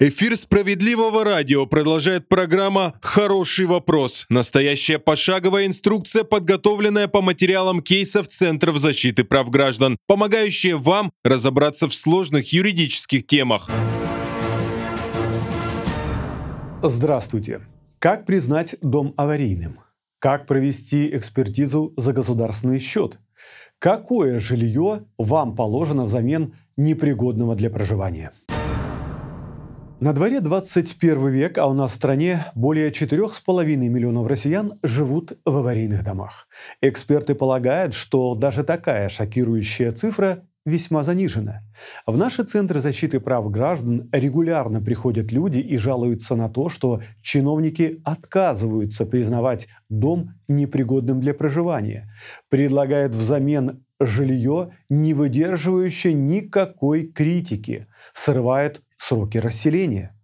Эфир справедливого радио продолжает программа «Хороший вопрос». Настоящая пошаговая инструкция, подготовленная по материалам кейсов Центров защиты прав граждан, помогающая вам разобраться в сложных юридических темах. Здравствуйте. Как признать дом аварийным? Как провести экспертизу за государственный счет? Какое жилье вам положено взамен непригодного для проживания? На дворе 21 век, а у нас в стране более 4,5 миллионов россиян живут в аварийных домах. Эксперты полагают, что даже такая шокирующая цифра весьма занижена. В наши центры защиты прав граждан регулярно приходят люди и жалуются на то, что чиновники отказываются признавать дом непригодным для проживания, предлагают взамен жилье, не выдерживающее никакой критики, срывают сроки расселения.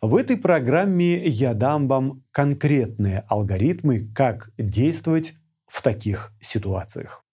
В этой программе я дам вам конкретные алгоритмы, как действовать в таких ситуациях.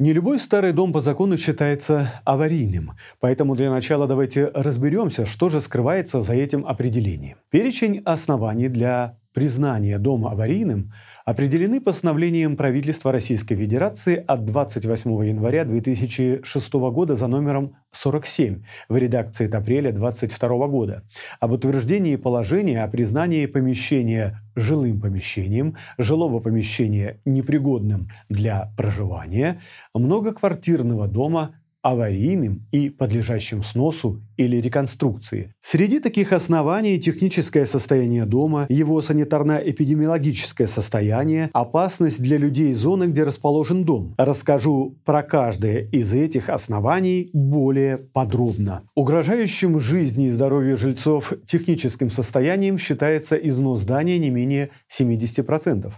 Не любой старый дом по закону считается аварийным, поэтому для начала давайте разберемся, что же скрывается за этим определением. Перечень оснований для признания дома аварийным определены постановлением правительства Российской Федерации от 28 января 2006 года за номером 47 в редакции от апреля 2022 года об утверждении положения о признании помещения жилым помещением, жилого помещения непригодным для проживания, многоквартирного дома аварийным и подлежащим сносу или реконструкции. Среди таких оснований техническое состояние дома, его санитарно-эпидемиологическое состояние, опасность для людей зоны, где расположен дом. Расскажу про каждое из этих оснований более подробно. Угрожающим жизни и здоровью жильцов техническим состоянием считается износ здания не менее 70%.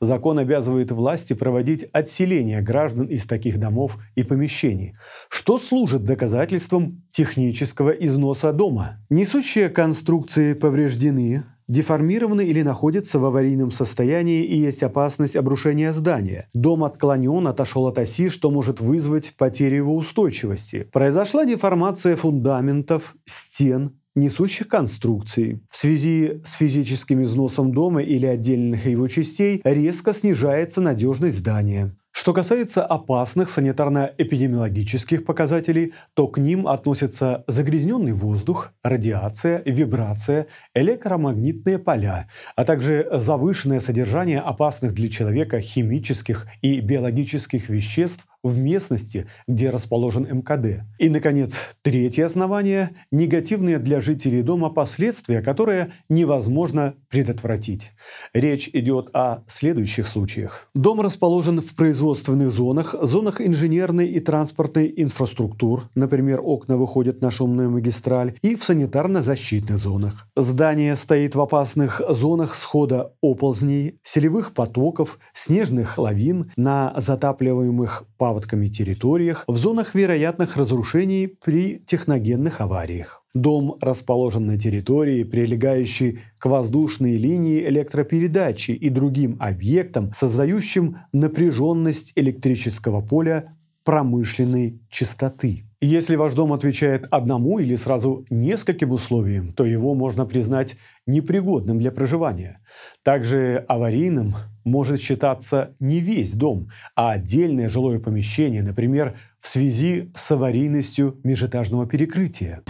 Закон обязывает власти проводить отселение граждан из таких домов и помещений, что служит доказательством технического тяжкого износа дома. Несущие конструкции повреждены, деформированы или находятся в аварийном состоянии и есть опасность обрушения здания. Дом отклонен, отошел от оси, что может вызвать потерю его устойчивости. Произошла деформация фундаментов, стен, несущих конструкций. В связи с физическим износом дома или отдельных его частей резко снижается надежность здания. Что касается опасных санитарно-эпидемиологических показателей, то к ним относятся загрязненный воздух, радиация, вибрация, электромагнитные поля, а также завышенное содержание опасных для человека химических и биологических веществ в местности, где расположен МКД. И, наконец, третье основание – негативные для жителей дома последствия, которые невозможно предотвратить. Речь идет о следующих случаях. Дом расположен в производственных зонах, зонах инженерной и транспортной инфраструктур, например, окна выходят на шумную магистраль, и в санитарно-защитных зонах. Здание стоит в опасных зонах схода оползней, селевых потоков, снежных лавин, на затапливаемых паводках паводками территориях в зонах вероятных разрушений при техногенных авариях. Дом расположен на территории, прилегающей к воздушной линии электропередачи и другим объектам, создающим напряженность электрического поля промышленной частоты. Если ваш дом отвечает одному или сразу нескольким условиям, то его можно признать непригодным для проживания. Также аварийным может считаться не весь дом, а отдельное жилое помещение, например, в связи с аварийностью межэтажного перекрытия.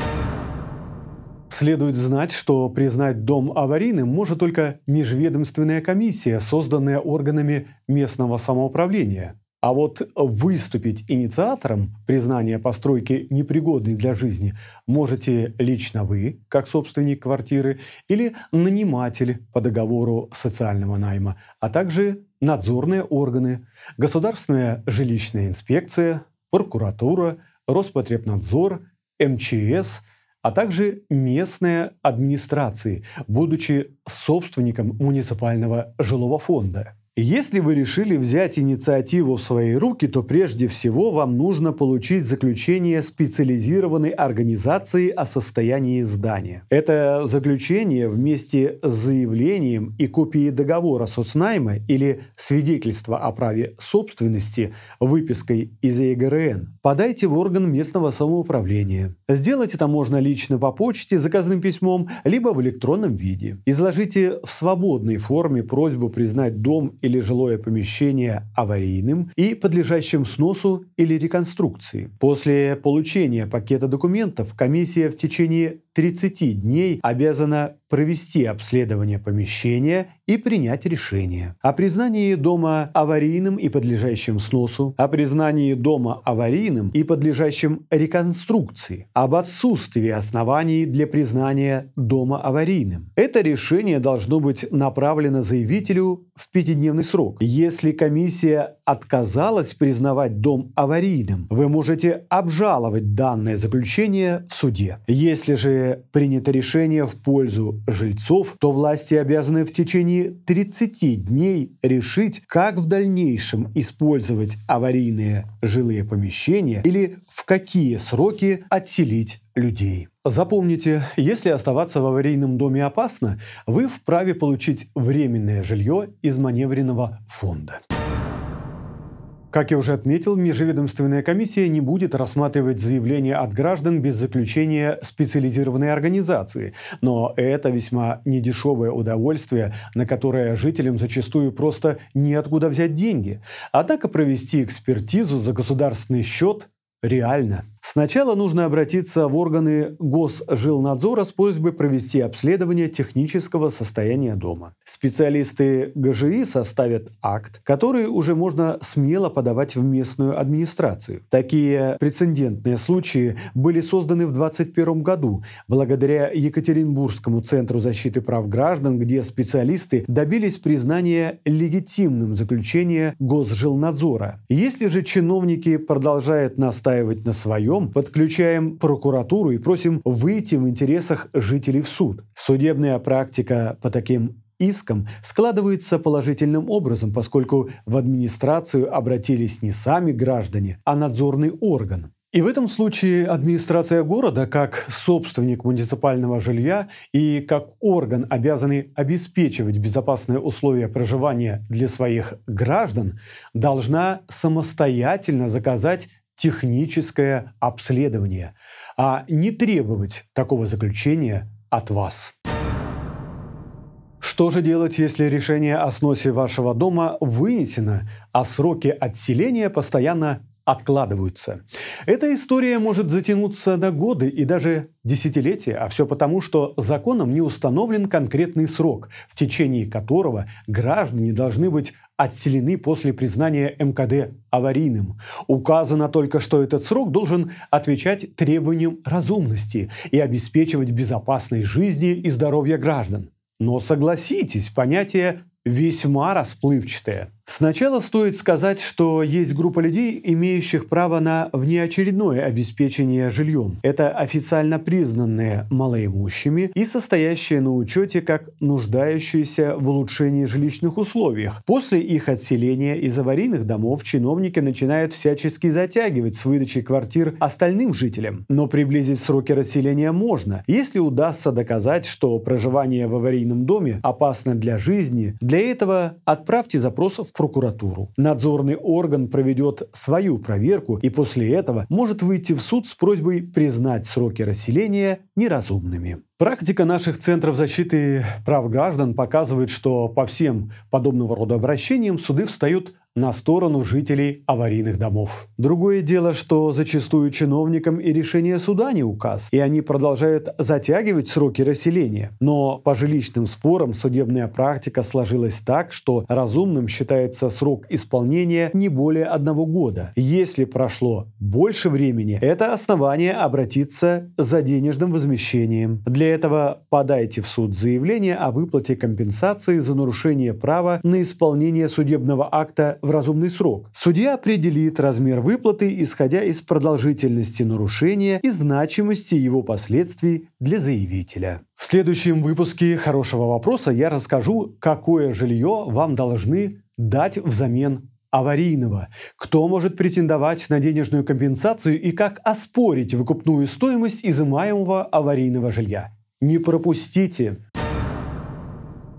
Следует знать, что признать дом аварийным может только межведомственная комиссия, созданная органами местного самоуправления – а вот выступить инициатором признания постройки непригодной для жизни можете лично вы, как собственник квартиры, или наниматель по договору социального найма, а также надзорные органы, Государственная жилищная инспекция, прокуратура, Роспотребнадзор, МЧС, а также местные администрации, будучи собственником муниципального жилого фонда. Если вы решили взять инициативу в свои руки, то прежде всего вам нужно получить заключение специализированной организации о состоянии здания. Это заключение вместе с заявлением и копией договора соцнайма или свидетельства о праве собственности, выпиской из ЕГРН, подайте в орган местного самоуправления. Сделать это можно лично по почте, заказным письмом, либо в электронном виде. Изложите в свободной форме просьбу признать дом или жилое помещение аварийным и подлежащим сносу или реконструкции. После получения пакета документов комиссия в течение 30 дней обязана провести обследование помещения и принять решение о признании дома аварийным и подлежащим сносу, о признании дома аварийным и подлежащим реконструкции, об отсутствии оснований для признания дома аварийным. Это решение должно быть направлено заявителю в пятидневный срок. Если комиссия отказалась признавать дом аварийным, вы можете обжаловать данное заключение в суде. Если же принято решение в пользу жильцов, то власти обязаны в течение 30 дней решить, как в дальнейшем использовать аварийные жилые помещения или в какие сроки отселить людей. Запомните, если оставаться в аварийном доме опасно, вы вправе получить временное жилье из маневренного фонда. Как я уже отметил, межведомственная комиссия не будет рассматривать заявления от граждан без заключения специализированной организации. Но это весьма недешевое удовольствие, на которое жителям зачастую просто неоткуда взять деньги. Однако провести экспертизу за государственный счет реально. Сначала нужно обратиться в органы Госжилнадзора с просьбой провести обследование технического состояния дома. Специалисты ГЖИ составят акт, который уже можно смело подавать в местную администрацию. Такие прецедентные случаи были созданы в 2021 году благодаря Екатеринбургскому центру защиты прав граждан, где специалисты добились признания легитимным заключения Госжилнадзора. Если же чиновники продолжают настаивать на своем, вдвоем подключаем прокуратуру и просим выйти в интересах жителей в суд. Судебная практика по таким искам складывается положительным образом, поскольку в администрацию обратились не сами граждане, а надзорный орган. И в этом случае администрация города, как собственник муниципального жилья и как орган, обязанный обеспечивать безопасные условия проживания для своих граждан, должна самостоятельно заказать техническое обследование, а не требовать такого заключения от вас. Что же делать, если решение о сносе вашего дома вынесено, а сроки отселения постоянно откладываются. Эта история может затянуться на годы и даже десятилетия, а все потому, что законом не установлен конкретный срок, в течение которого граждане должны быть отселены после признания МКД аварийным. Указано только, что этот срок должен отвечать требованиям разумности и обеспечивать безопасность жизни и здоровья граждан. Но согласитесь, понятие весьма расплывчатое – Сначала стоит сказать, что есть группа людей, имеющих право на внеочередное обеспечение жильем. Это официально признанные малоимущими и состоящие на учете как нуждающиеся в улучшении жилищных условиях. После их отселения из аварийных домов чиновники начинают всячески затягивать с выдачей квартир остальным жителям. Но приблизить сроки расселения можно, если удастся доказать, что проживание в аварийном доме опасно для жизни. Для этого отправьте запрос в прокуратуру. Надзорный орган проведет свою проверку и после этого может выйти в суд с просьбой признать сроки расселения неразумными. Практика наших центров защиты прав граждан показывает, что по всем подобного рода обращениям суды встают на сторону жителей аварийных домов. Другое дело, что зачастую чиновникам и решение суда не указ, и они продолжают затягивать сроки расселения. Но по жилищным спорам судебная практика сложилась так, что разумным считается срок исполнения не более одного года. Если прошло больше времени, это основание обратиться за денежным возмещением. Для этого подайте в суд заявление о выплате компенсации за нарушение права на исполнение судебного акта в разумный срок. Судья определит размер выплаты, исходя из продолжительности нарушения и значимости его последствий для заявителя. В следующем выпуске «Хорошего вопроса» я расскажу, какое жилье вам должны дать взамен аварийного? Кто может претендовать на денежную компенсацию и как оспорить выкупную стоимость изымаемого аварийного жилья? Не пропустите!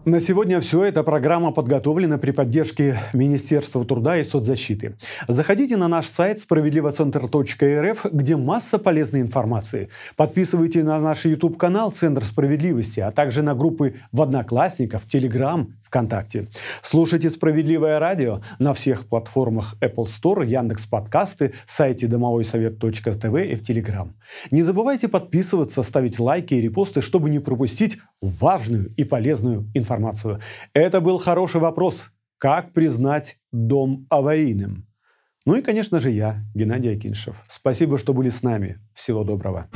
На сегодня все. Эта программа подготовлена при поддержке Министерства труда и соцзащиты. Заходите на наш сайт справедливоцентр.рф, где масса полезной информации. Подписывайтесь на наш YouTube-канал «Центр справедливости», а также на группы в Одноклассниках, Телеграм, ВКонтакте. Слушайте «Справедливое радио» на всех платформах Apple Store, Яндекс Подкасты, сайте домовойсовет.тв и в Телеграм. Не забывайте подписываться, ставить лайки и репосты, чтобы не пропустить важную и полезную информацию. Это был хороший вопрос. Как признать дом аварийным? Ну и, конечно же, я, Геннадий Акиншев. Спасибо, что были с нами. Всего доброго.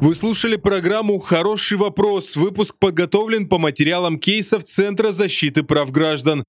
Вы слушали программу «Хороший вопрос». Выпуск подготовлен по материалам кейсов Центра защиты прав граждан.